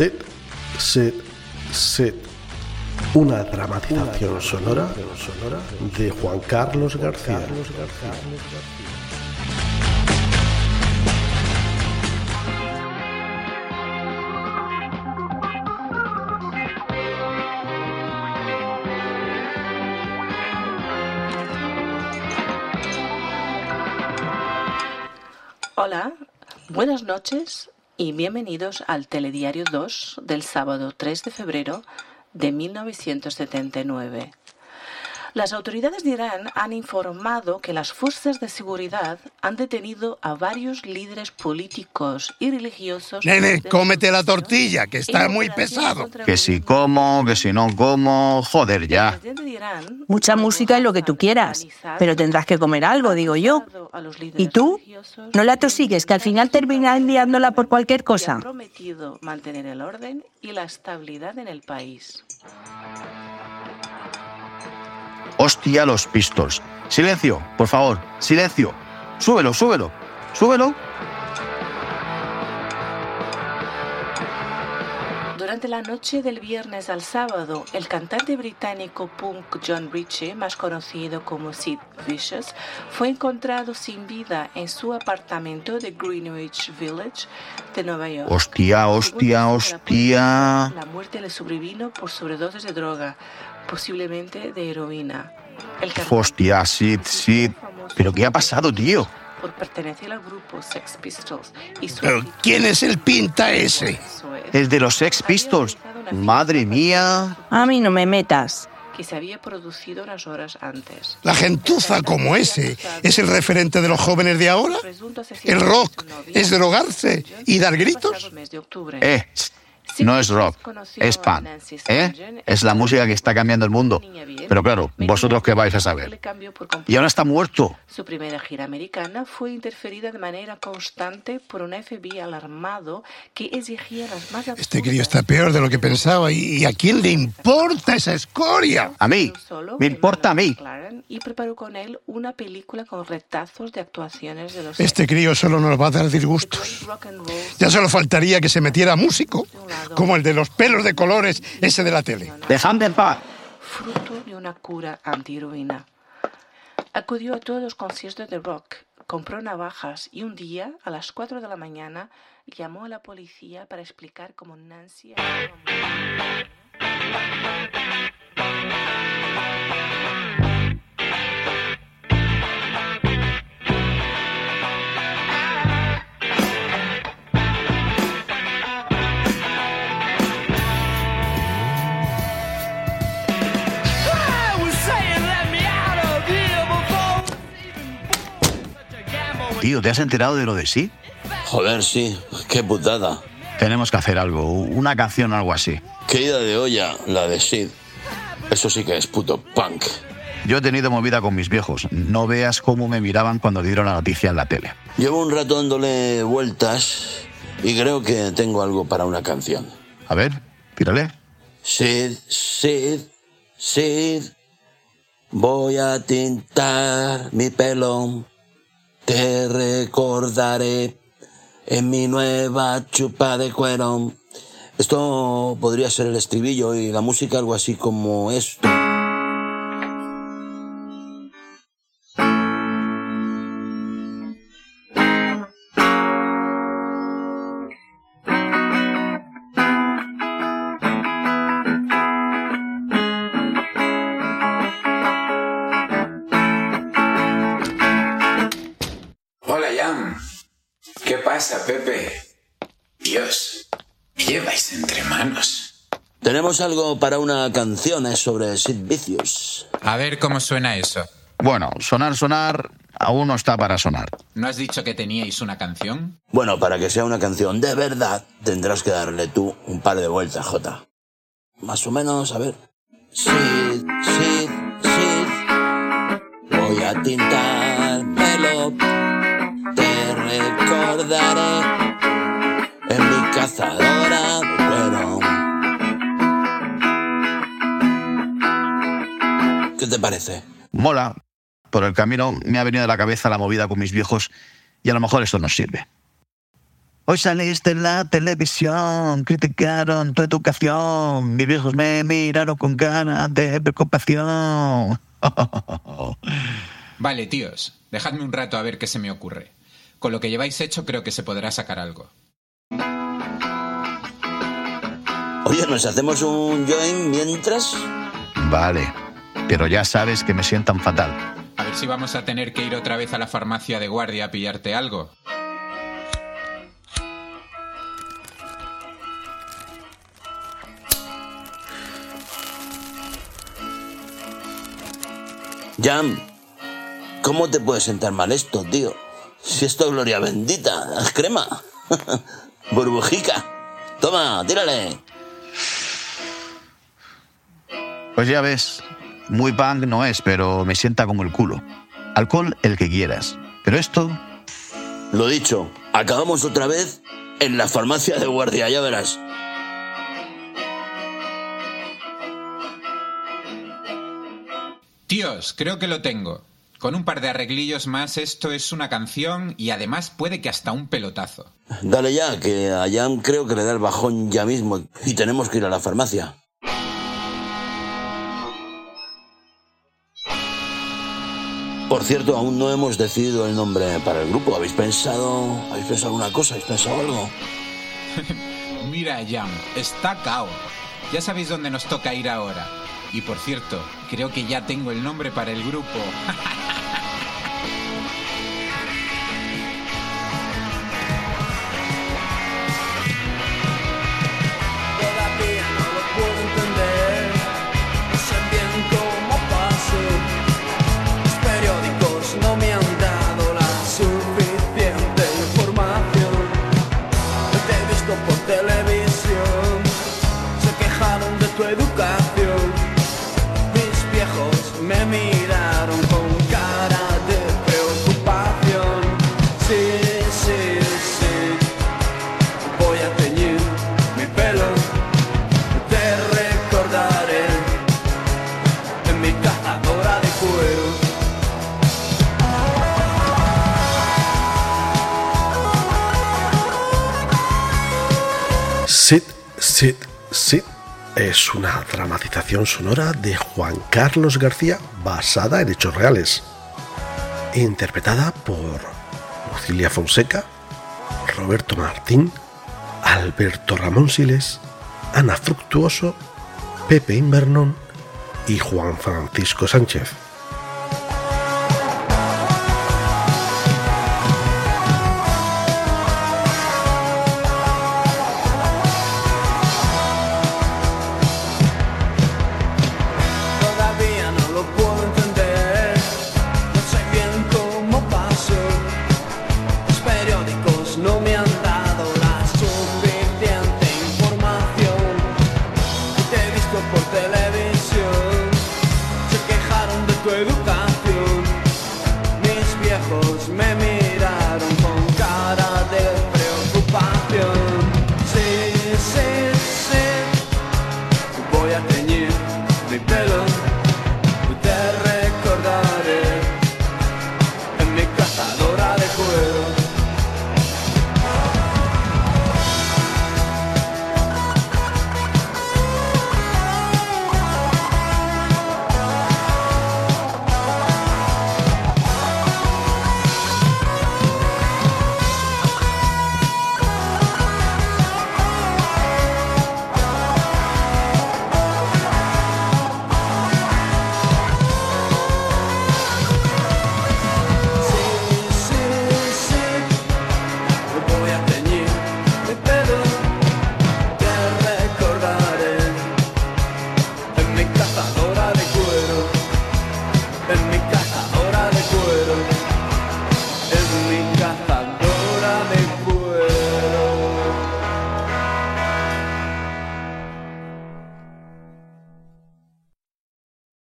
Sid, Sid, Sid. Una dramatización sonora, de Juan Carlos García. Hola, buenas noches y bienvenidos al Telediario 2 del sábado 3 de febrero de 1979. Las autoridades de Irán han informado que las fuerzas de seguridad han detenido a varios líderes políticos y religiosos. Nene, cómete la tortilla, que está muy pesado. Que si como, que si no como, joder ya. Mucha música es lo que tú quieras, pero tendrás que comer algo, digo yo. ¿Y tú? No la tosigues, que al final terminas enviándola por cualquier cosa. Prometido mantener el orden y la estabilidad en el país. Hostia, los Pistols. Silencio, por favor, silencio. Súbelo, súbelo, súbelo. Durante la noche del viernes al sábado, el cantante británico punk John Ritchie, más conocido como Sid Vicious, fue encontrado sin vida en su apartamento de Greenwich Village de Nueva York. Hostia, hostia, hostia. La muerte le sobrevino por sobredosis de droga, posiblemente de heroína. El Hostia, Sid, Sid. ¿Pero qué ha pasado, tío? por pertenecer al grupo Sex Pistols y su Pero ¿quién es el pinta ese? Es de los Sex Pistols. Madre mía. A mí no me metas. que se había producido unas horas antes. La gentuza como ese es el referente de los jóvenes de ahora. El rock es drogarse y dar gritos. Eh, no es rock, es pan. ¿Eh? Es la música que está cambiando el mundo. Pero claro, vosotros qué vais a saber. Y ahora está muerto. Su primera gira americana fue interferida de manera constante por un FBI alarmado que exigía las más Este crío está peor de lo que pensaba. ¿Y a quién le importa esa escoria? A mí. Me importa a mí. Y preparó con él una película con retazos de actuaciones de los Este crío solo nos va a dar disgustos. rock and roll Ya solo faltaría que se metiera músico, como el de los pelos de colores, ese de la tele. Dejadme en paz. fruto de una cura antiheroína. Acudió a todos los conciertos de rock, compró navajas y un día, a las 4 de la mañana, llamó a la policía para explicar cómo Nancy había Tío, ¿te has enterado de lo de sí? Joder, sí, qué putada. Tenemos que hacer algo, una canción o algo así. Qué ida de olla, la de Sid. Eso sí que es puto punk. Yo he tenido movida con mis viejos. No veas cómo me miraban cuando dieron la noticia en la tele. Llevo un rato dándole vueltas y creo que tengo algo para una canción. A ver, tírale. Sid, Sid, Sid, voy a tintar mi pelo. Te recordaré en mi nueva chupa de cuero. Esto podría ser el estribillo y la música algo así como esto. ¿Qué pasa, Pepe? Dios, ¿qué lleváis entre manos? Tenemos algo para una canción eh, sobre Sid Vicious. A ver cómo suena eso. Bueno, sonar, sonar, aún no está para sonar. ¿No has dicho que teníais una canción? Bueno, para que sea una canción de verdad, tendrás que darle tú un par de vueltas, Jota. Más o menos, a ver. Sid, Sid, Sid. Voy a tintar pelo. Recordaré en mi cazadora de cuero. ¿Qué te parece? Mola. Por el camino me ha venido a la cabeza la movida con mis viejos y a lo mejor esto nos sirve. Hoy saliste en la televisión, criticaron tu educación, mis viejos me miraron con ganas de preocupación. Vale, tíos, dejadme un rato a ver qué se me ocurre. Con lo que lleváis hecho creo que se podrá sacar algo. Oye, ¿nos hacemos un join mientras? Vale, pero ya sabes que me sientan fatal. A ver si vamos a tener que ir otra vez a la farmacia de guardia a pillarte algo. Jam, ¿cómo te puede sentar mal esto, tío? Si esto es gloria bendita, es crema. Burbujica. Toma, tírale. Pues ya ves, muy punk no es, pero me sienta como el culo. Alcohol el que quieras. Pero esto... Lo dicho, acabamos otra vez en la farmacia de guardia, ya verás. Tíos, creo que lo tengo. Con un par de arreglillos más, esto es una canción y además puede que hasta un pelotazo. Dale ya, que a Jan creo que le da el bajón ya mismo y tenemos que ir a la farmacia. Por cierto, aún no hemos decidido el nombre para el grupo. ¿Habéis pensado, habéis pensado alguna cosa? ¿Habéis pensado algo? Mira, Jan, está cao. Ya sabéis dónde nos toca ir ahora. Y por cierto, creo que ya tengo el nombre para el grupo. Sid, Sid, Sid es una dramatización sonora de Juan Carlos García basada en hechos reales, interpretada por Lucilia Fonseca, Roberto Martín, Alberto Ramón Siles, Ana Fructuoso, Pepe Invernón y Juan Francisco Sánchez. ojos me miran.